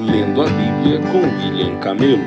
Lendo a Bíblia com William Camelo.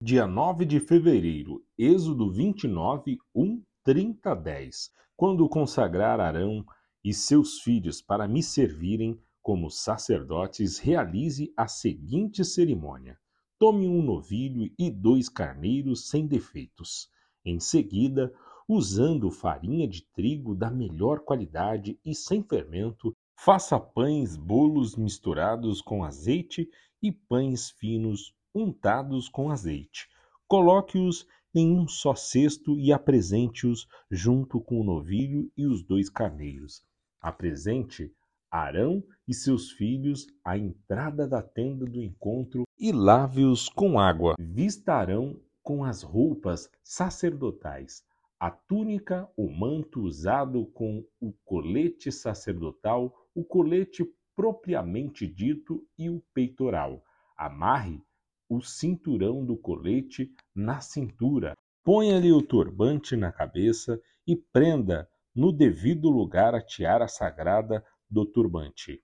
Dia 9 de fevereiro, Êxodo 29, 1, 30, 10. Quando consagrar Arão e seus filhos para me servirem como sacerdotes, realize a seguinte cerimônia: tome um novilho e dois carneiros sem defeitos. Em seguida, usando farinha de trigo da melhor qualidade e sem fermento, faça pães, bolos misturados com azeite e pães finos untados com azeite. Coloque-os em um só cesto e apresente-os junto com o novilho e os dois carneiros. Apresente Arão e seus filhos à entrada da tenda do encontro e lave-os com água. Vistarão com as roupas sacerdotais a túnica, o manto usado com o colete sacerdotal, o colete propriamente dito e o peitoral. Amarre o cinturão do colete na cintura. Ponha-lhe o turbante na cabeça e prenda no devido lugar a tiara sagrada do turbante.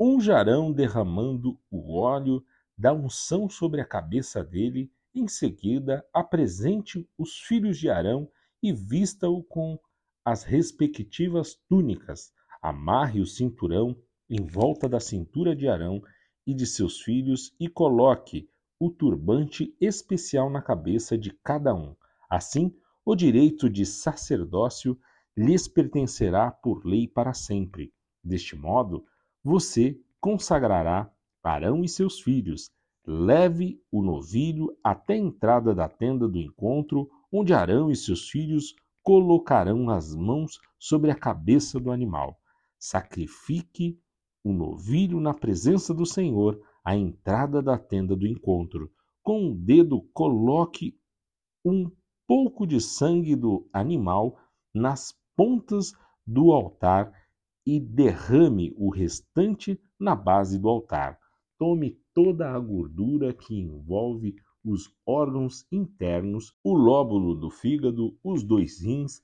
Unjarão derramando o óleo da unção sobre a cabeça dele. Em seguida, apresente os filhos de Arão e vista-o com as respectivas túnicas. Amarre o cinturão em volta da cintura de Arão e de seus filhos e coloque o turbante especial na cabeça de cada um. Assim, o direito de sacerdócio lhes pertencerá por lei para sempre. Deste modo, você consagrará Arão e seus filhos. Leve o novilho até a entrada da tenda do encontro onde Arão e seus filhos colocarão as mãos sobre a cabeça do animal. Sacrifique o novilho na presença do Senhor à entrada da tenda do encontro. Com o dedo, coloque um pouco de sangue do animal nas pontas do altar e derrame o restante na base do altar. Tome toda a gordura que envolve os órgãos internos, o lóbulo do fígado, os dois rins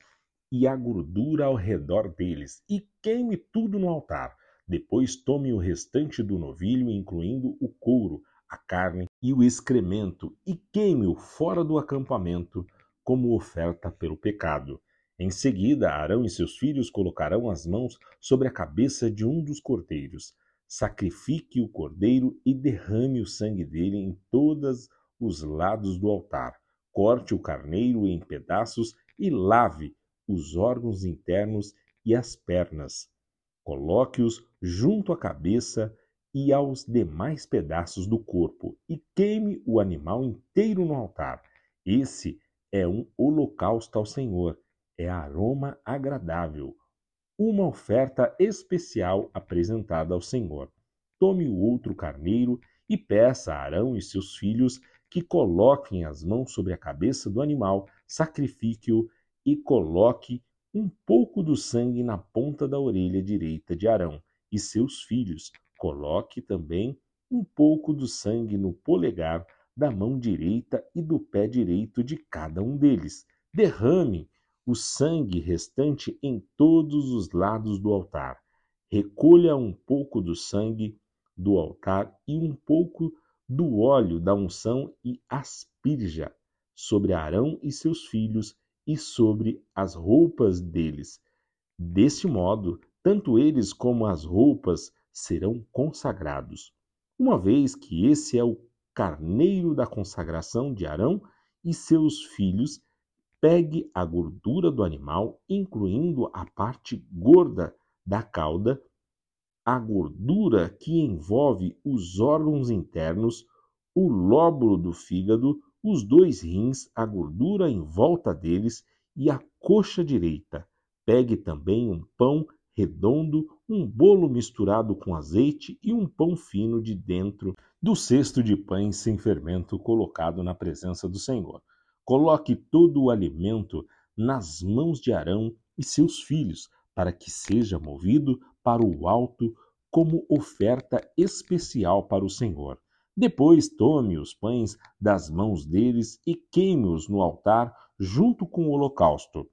e a gordura ao redor deles, e queime tudo no altar. Depois tome o restante do novilho, incluindo o couro, a carne e o excremento, e queime-o fora do acampamento, como oferta pelo pecado. Em seguida, Arão e seus filhos colocarão as mãos sobre a cabeça de um dos cordeiros. Sacrifique o cordeiro e derrame o sangue dele em todas os lados do altar. Corte o carneiro em pedaços e lave os órgãos internos e as pernas. Coloque-os junto à cabeça e aos demais pedaços do corpo e queime o animal inteiro no altar. Esse é um holocausto ao Senhor, é aroma agradável, uma oferta especial apresentada ao Senhor. Tome o outro carneiro e peça a Arão e seus filhos que coloquem as mãos sobre a cabeça do animal, sacrifique-o e coloque um pouco do sangue na ponta da orelha direita de Arão e seus filhos. Coloque também um pouco do sangue no polegar da mão direita e do pé direito de cada um deles. Derrame o sangue restante em todos os lados do altar. Recolha um pouco do sangue do altar e um pouco do óleo da unção e asperja sobre Arão e seus filhos e sobre as roupas deles. Deste modo, tanto eles como as roupas serão consagrados. Uma vez que esse é o carneiro da consagração de Arão e seus filhos, pegue a gordura do animal, incluindo a parte gorda da cauda a gordura que envolve os órgãos internos, o lóbulo do fígado, os dois rins, a gordura em volta deles e a coxa direita. Pegue também um pão redondo, um bolo misturado com azeite e um pão fino de dentro do cesto de pães sem fermento colocado na presença do Senhor. Coloque todo o alimento nas mãos de Arão e seus filhos, para que seja movido para o alto como oferta especial para o Senhor. Depois tome os pães das mãos deles e queime-os no altar junto com o holocausto.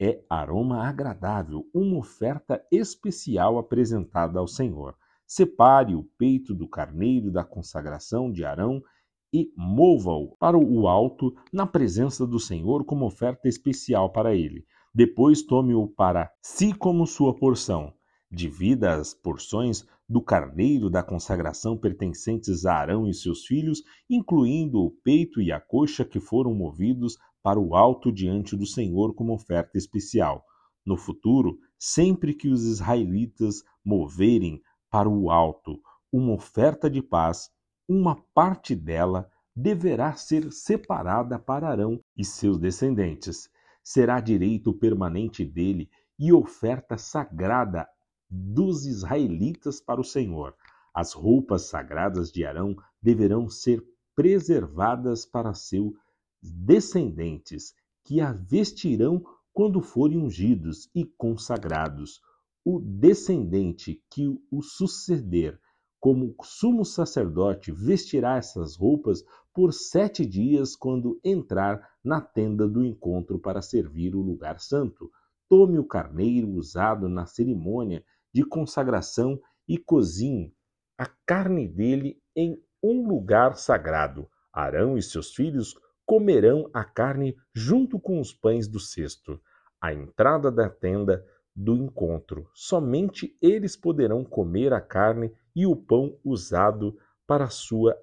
É aroma agradável, uma oferta especial apresentada ao Senhor. Separe o peito do carneiro da consagração de Arão e mova-o para o alto na presença do Senhor como oferta especial para ele. Depois tome-o para si como sua porção. Divida as porções do carneiro da consagração pertencentes a Arão e seus filhos, incluindo o peito e a coxa que foram movidos para o alto diante do Senhor como oferta especial. No futuro, sempre que os israelitas moverem para o alto uma oferta de paz, uma parte dela deverá ser separada para Arão e seus descendentes. Será direito permanente dele e oferta sagrada dos israelitas para o Senhor. As roupas sagradas de Arão deverão ser preservadas para seus descendentes, que a vestirão quando forem ungidos e consagrados. O descendente que o suceder como sumo sacerdote vestirá essas roupas por sete dias quando entrar na tenda do encontro para servir o lugar santo. Tome o carneiro usado na cerimônia de consagração e cozinhe a carne dele em um lugar sagrado. Arão e seus filhos comerão a carne junto com os pães do cesto. À entrada da tenda do encontro, somente eles poderão comer a carne e o pão usado para sua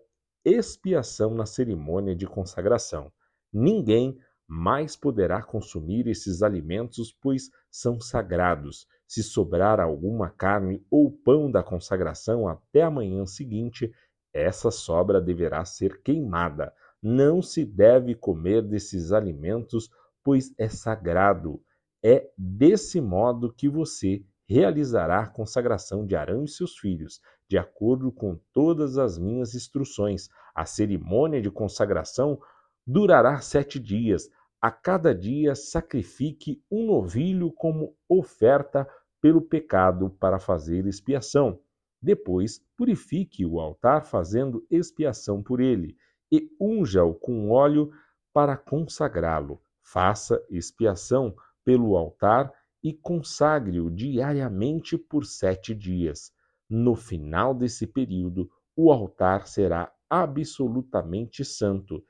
expiação na cerimônia de consagração. Ninguém mais poderá consumir esses alimentos, pois são sagrados. Se sobrar alguma carne ou pão da consagração até a manhã seguinte, essa sobra deverá ser queimada. Não se deve comer desses alimentos, pois é sagrado. É desse modo que você realizará a consagração de Arão e seus filhos, de acordo com todas as minhas instruções. A cerimônia de consagração durará sete dias. A cada dia sacrifique um novilho como oferta pelo pecado para fazer expiação. Depois, purifique o altar fazendo expiação por ele e unja-o com óleo para consagrá-lo. Faça expiação pelo altar e consagre-o diariamente por sete dias. No final desse período, o altar será absolutamente santo,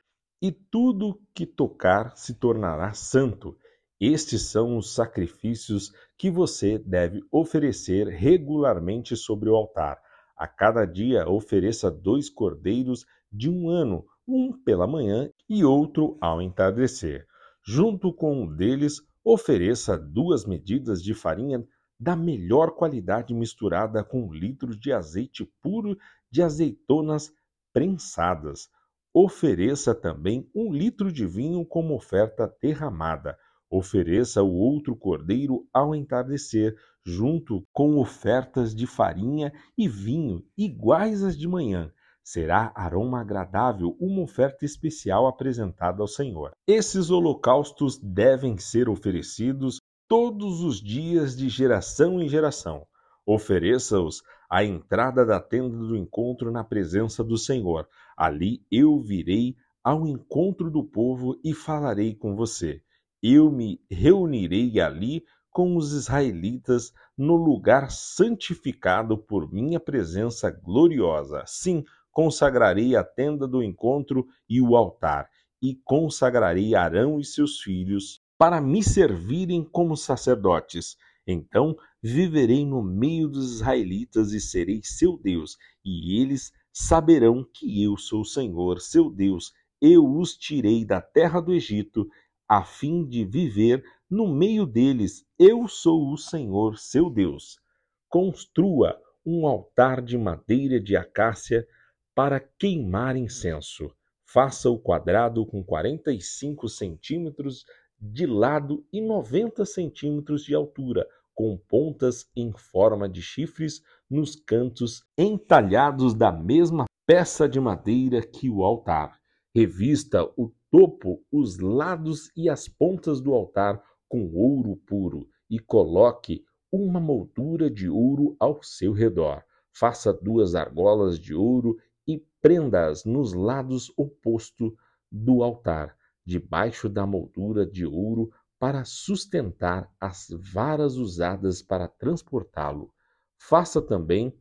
e tudo que tocar se tornará santo. Estes são os sacrifícios que você deve oferecer regularmente sobre o altar. A cada dia ofereça dois cordeiros de um ano, um pela manhã e outro ao entardecer. Junto com um deles, Ofereça duas medidas de farinha da melhor qualidade misturada com um litro de azeite puro de azeitonas prensadas. Ofereça também um litro de vinho como oferta derramada. Ofereça o outro cordeiro ao entardecer, junto com ofertas de farinha e vinho iguais às de manhã será aroma agradável uma oferta especial apresentada ao Senhor. Esses holocaustos devem ser oferecidos todos os dias de geração em geração. Ofereça-os à entrada da tenda do encontro na presença do Senhor. Ali eu virei ao encontro do povo e falarei com você. Eu me reunirei ali com os israelitas no lugar santificado por minha presença gloriosa. Sim, consagrarei a tenda do encontro e o altar, e consagrarei Arão e seus filhos para me servirem como sacerdotes. Então viverei no meio dos israelitas e serei seu Deus, e eles saberão que eu sou o Senhor, seu Deus. Eu os tirei da terra do Egito, a fim de viver no meio deles. Eu sou o Senhor, seu Deus. Construa um altar de madeira de acácia para queimar incenso. Faça o quadrado com 45 centímetros de lado e 90 centímetros de altura, com pontas em forma de chifres nos cantos entalhados da mesma peça de madeira que o altar. Revista o topo, os lados e as pontas do altar com ouro puro e coloque uma moldura de ouro ao seu redor. Faça duas argolas de ouro e prenda-as nos lados opostos do altar, debaixo da moldura de ouro, para sustentar as varas usadas para transportá-lo. Faça também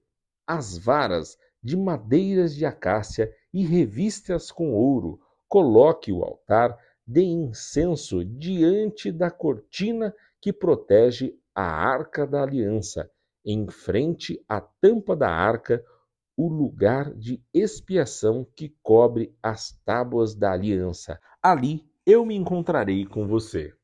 as varas de madeiras de acácia e reviste-as com ouro. Coloque o altar de incenso diante da cortina que protege a arca da aliança, em frente à tampa da arca, o lugar de expiação que cobre as tábuas da aliança. Ali eu me encontrarei com você.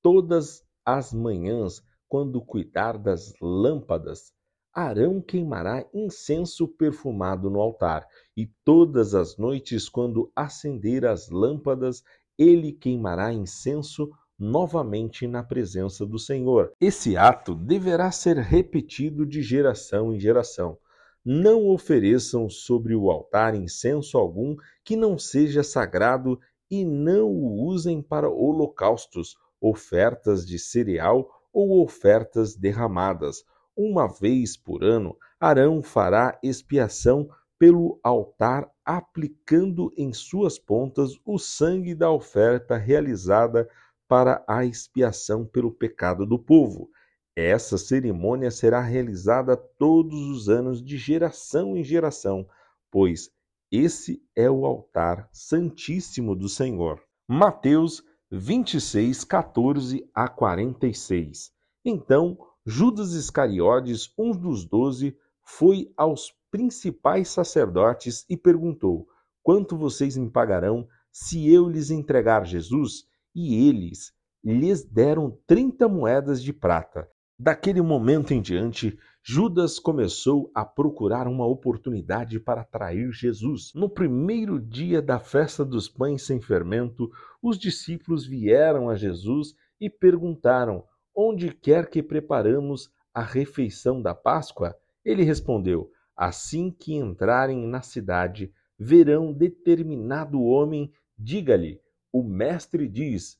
Todas as manhãs, quando cuidar das lâmpadas, Arão queimará incenso perfumado no altar, e todas as noites, quando acender as lâmpadas, ele queimará incenso novamente na presença do Senhor. Esse ato deverá ser repetido de geração em geração. Não ofereçam sobre o altar incenso algum que não seja sagrado e não o usem para holocaustos, ofertas de cereal ou ofertas derramadas. Uma vez por ano, Arão fará expiação pelo altar, aplicando em suas pontas o sangue da oferta realizada para a expiação pelo pecado do povo. Essa cerimônia será realizada todos os anos, de geração em geração, pois esse é o altar santíssimo do Senhor. Mateus 26, 14 a 46. Então Judas Iscariotes, um dos doze, foi aos principais sacerdotes e perguntou: Quanto vocês me pagarão se eu lhes entregar Jesus? E eles lhes deram trinta moedas de prata. Daquele momento em diante, Judas começou a procurar uma oportunidade para trair Jesus. No primeiro dia da festa dos pães sem fermento, os discípulos vieram a Jesus e perguntaram: Onde quer que preparamos a refeição da Páscoa? Ele respondeu: Assim que entrarem na cidade, verão determinado homem, diga-lhe: O mestre diz: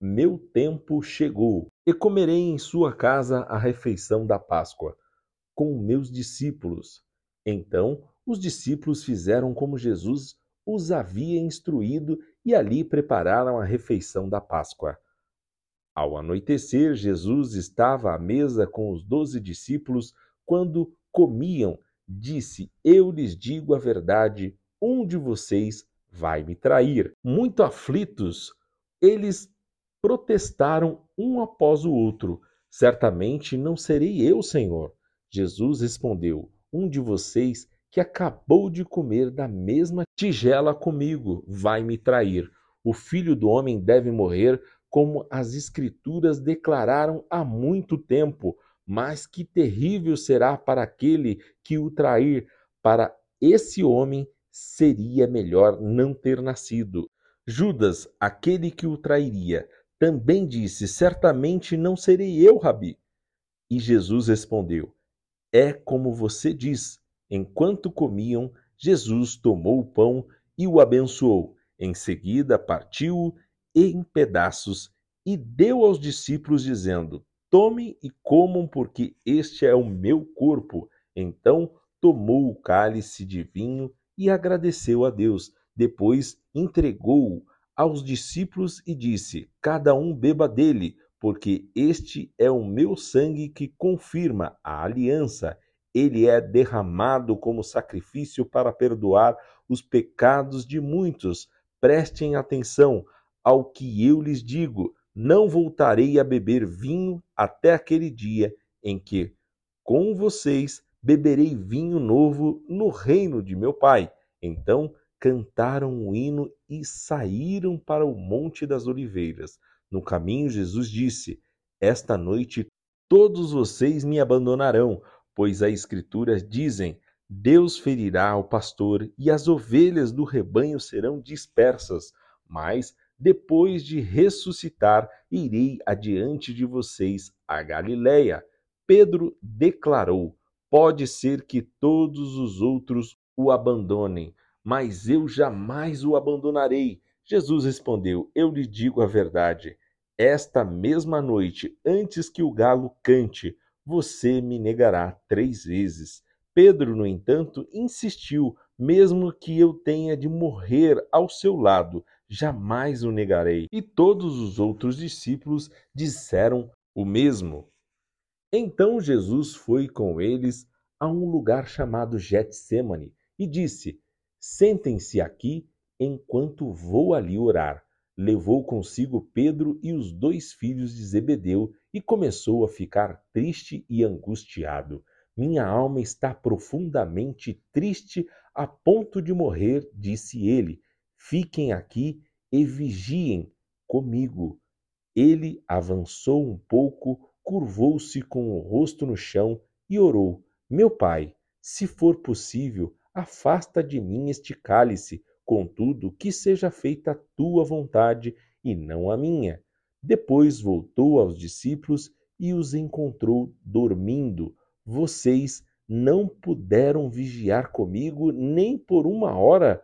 Meu tempo chegou, e comerei em sua casa a refeição da Páscoa, com meus discípulos. Então os discípulos fizeram como Jesus os havia instruído e ali prepararam a refeição da Páscoa. Ao anoitecer, Jesus estava à mesa com os doze discípulos quando comiam disse: Eu lhes digo a verdade, um de vocês vai me trair. Muito aflitos, eles protestaram um após o outro: Certamente não serei eu, Senhor. Jesus respondeu: Um de vocês que acabou de comer da mesma tigela comigo vai me trair. O filho do homem deve morrer, como as Escrituras declararam há muito tempo mas que terrível será para aquele que o trair. Para esse homem seria melhor não ter nascido. Judas, aquele que o trairia, também disse: Certamente não serei eu, Rabi. E Jesus respondeu: É como você diz. Enquanto comiam, Jesus tomou o pão e o abençoou. Em seguida, partiu-o em pedaços e deu aos discípulos, dizendo: Tomem e comam, porque este é o meu corpo. Então tomou o cálice de vinho e agradeceu a Deus. Depois entregou-o aos discípulos e disse: Cada um beba dele, porque este é o meu sangue que confirma a aliança. Ele é derramado como sacrifício para perdoar os pecados de muitos. Prestem atenção ao que eu lhes digo não voltarei a beber vinho até aquele dia em que, com vocês, beberei vinho novo no reino de meu Pai. Então cantaram um hino e saíram para o Monte das Oliveiras. No caminho, Jesus disse: Esta noite todos vocês me abandonarão, pois as Escrituras dizem: Deus ferirá o pastor e as ovelhas do rebanho serão dispersas. Mas depois de ressuscitar, irei adiante de vocês a Galiléia. Pedro declarou: Pode ser que todos os outros o abandonem, mas eu jamais o abandonarei. Jesus respondeu: Eu lhe digo a verdade. Esta mesma noite, antes que o galo cante, você me negará três vezes. Pedro, no entanto, insistiu: mesmo que eu tenha de morrer ao seu lado, jamais o negarei. E todos os outros discípulos disseram o mesmo. Então Jesus foi com eles a um lugar chamado Getsemane e disse: Sentem-se aqui enquanto vou ali orar. Levou consigo Pedro e os dois filhos de Zebedeu e começou a ficar triste e angustiado. Minha alma está profundamente triste a ponto de morrer, disse ele. Fiquem aqui e vigiem comigo. Ele avançou um pouco, curvou-se com o rosto no chão e orou: Meu pai, se for possível, afasta de mim este cálice, contudo, que seja feita a tua vontade e não a minha. Depois voltou aos discípulos e os encontrou dormindo. Vocês não puderam vigiar comigo nem por uma hora?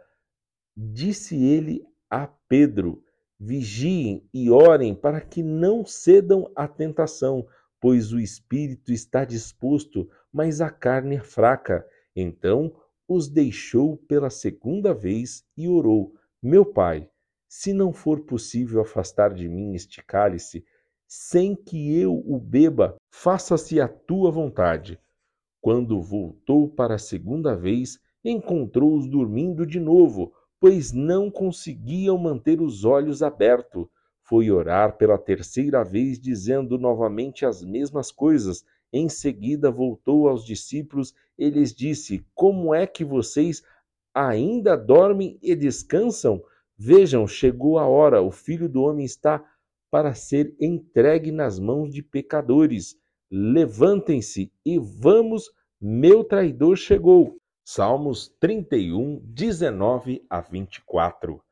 Disse ele a Pedro: Vigiem e orem para que não cedam à tentação, pois o espírito está disposto, mas a carne é fraca. Então os deixou pela segunda vez e orou: Meu pai, se não for possível afastar de mim este cálice, sem que eu o beba, faça-se a tua vontade. Quando voltou para a segunda vez, encontrou-os dormindo de novo, pois não conseguiam manter os olhos abertos. Foi orar pela terceira vez, dizendo novamente as mesmas coisas. Em seguida voltou aos discípulos e lhes disse: Como é que vocês ainda dormem e descansam? Vejam, chegou a hora, o filho do homem está para ser entregue nas mãos de pecadores. Levantem-se e vamos, meu traidor chegou. Salmos 31, 19 a 24.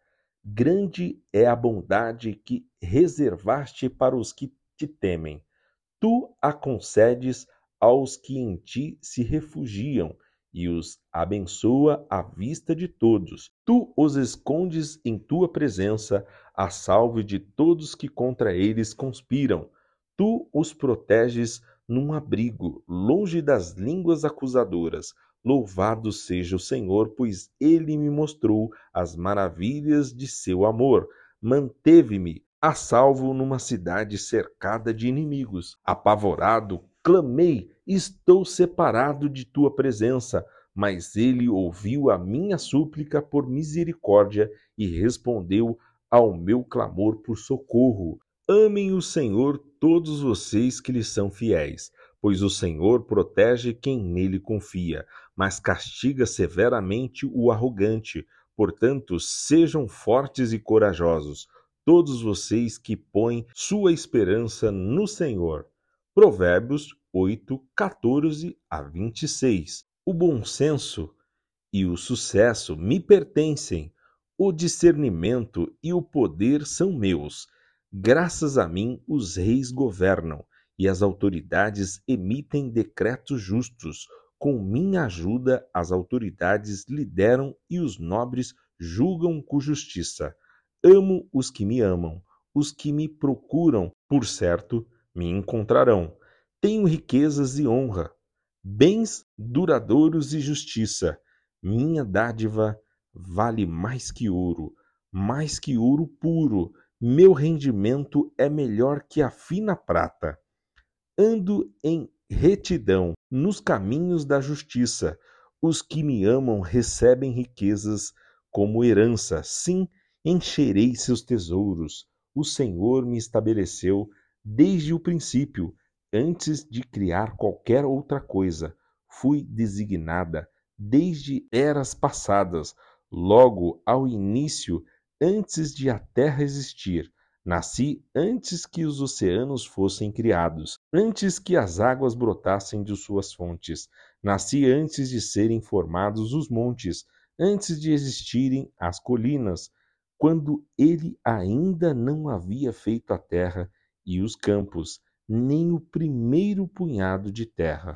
Grande é a bondade que reservaste para os que te temem. Tu a concedes aos que em ti se refugiam e os abençoa à vista de todos. Tu os escondes em tua presença, a salve de todos que contra eles conspiram. Tu os proteges num abrigo, longe das línguas acusadoras. Louvado seja o Senhor, pois ele me mostrou as maravilhas de seu amor. Manteve-me a salvo numa cidade cercada de inimigos. Apavorado, clamei Estou separado de tua presença. Mas ele ouviu a minha súplica por misericórdia e respondeu ao meu clamor por socorro. Amem o Senhor todos vocês que lhe são fiéis, pois o Senhor protege quem nele confia, mas castiga severamente o arrogante. Portanto, sejam fortes e corajosos, todos vocês que põem sua esperança no Senhor. Provérbios 8, 14 a 26. O bom senso e o sucesso me pertencem, o discernimento e o poder são meus. Graças a mim, os reis governam e as autoridades emitem decretos justos. Com minha ajuda, as autoridades lideram e os nobres julgam com justiça. Amo os que me amam, os que me procuram, por certo, me encontrarão. Tenho riquezas e honra, bens duradouros e justiça. Minha dádiva vale mais que ouro, mais que ouro puro. Meu rendimento é melhor que a fina prata. Ando em retidão nos caminhos da justiça. Os que me amam recebem riquezas como herança. Sim, encherei seus tesouros. O Senhor me estabeleceu Desde o princípio, antes de criar qualquer outra coisa, fui designada desde eras passadas, logo ao início, antes de a terra existir. Nasci antes que os oceanos fossem criados, antes que as águas brotassem de suas fontes. Nasci antes de serem formados os montes, antes de existirem as colinas, quando ele ainda não havia feito a terra e os campos, nem o primeiro punhado de terra.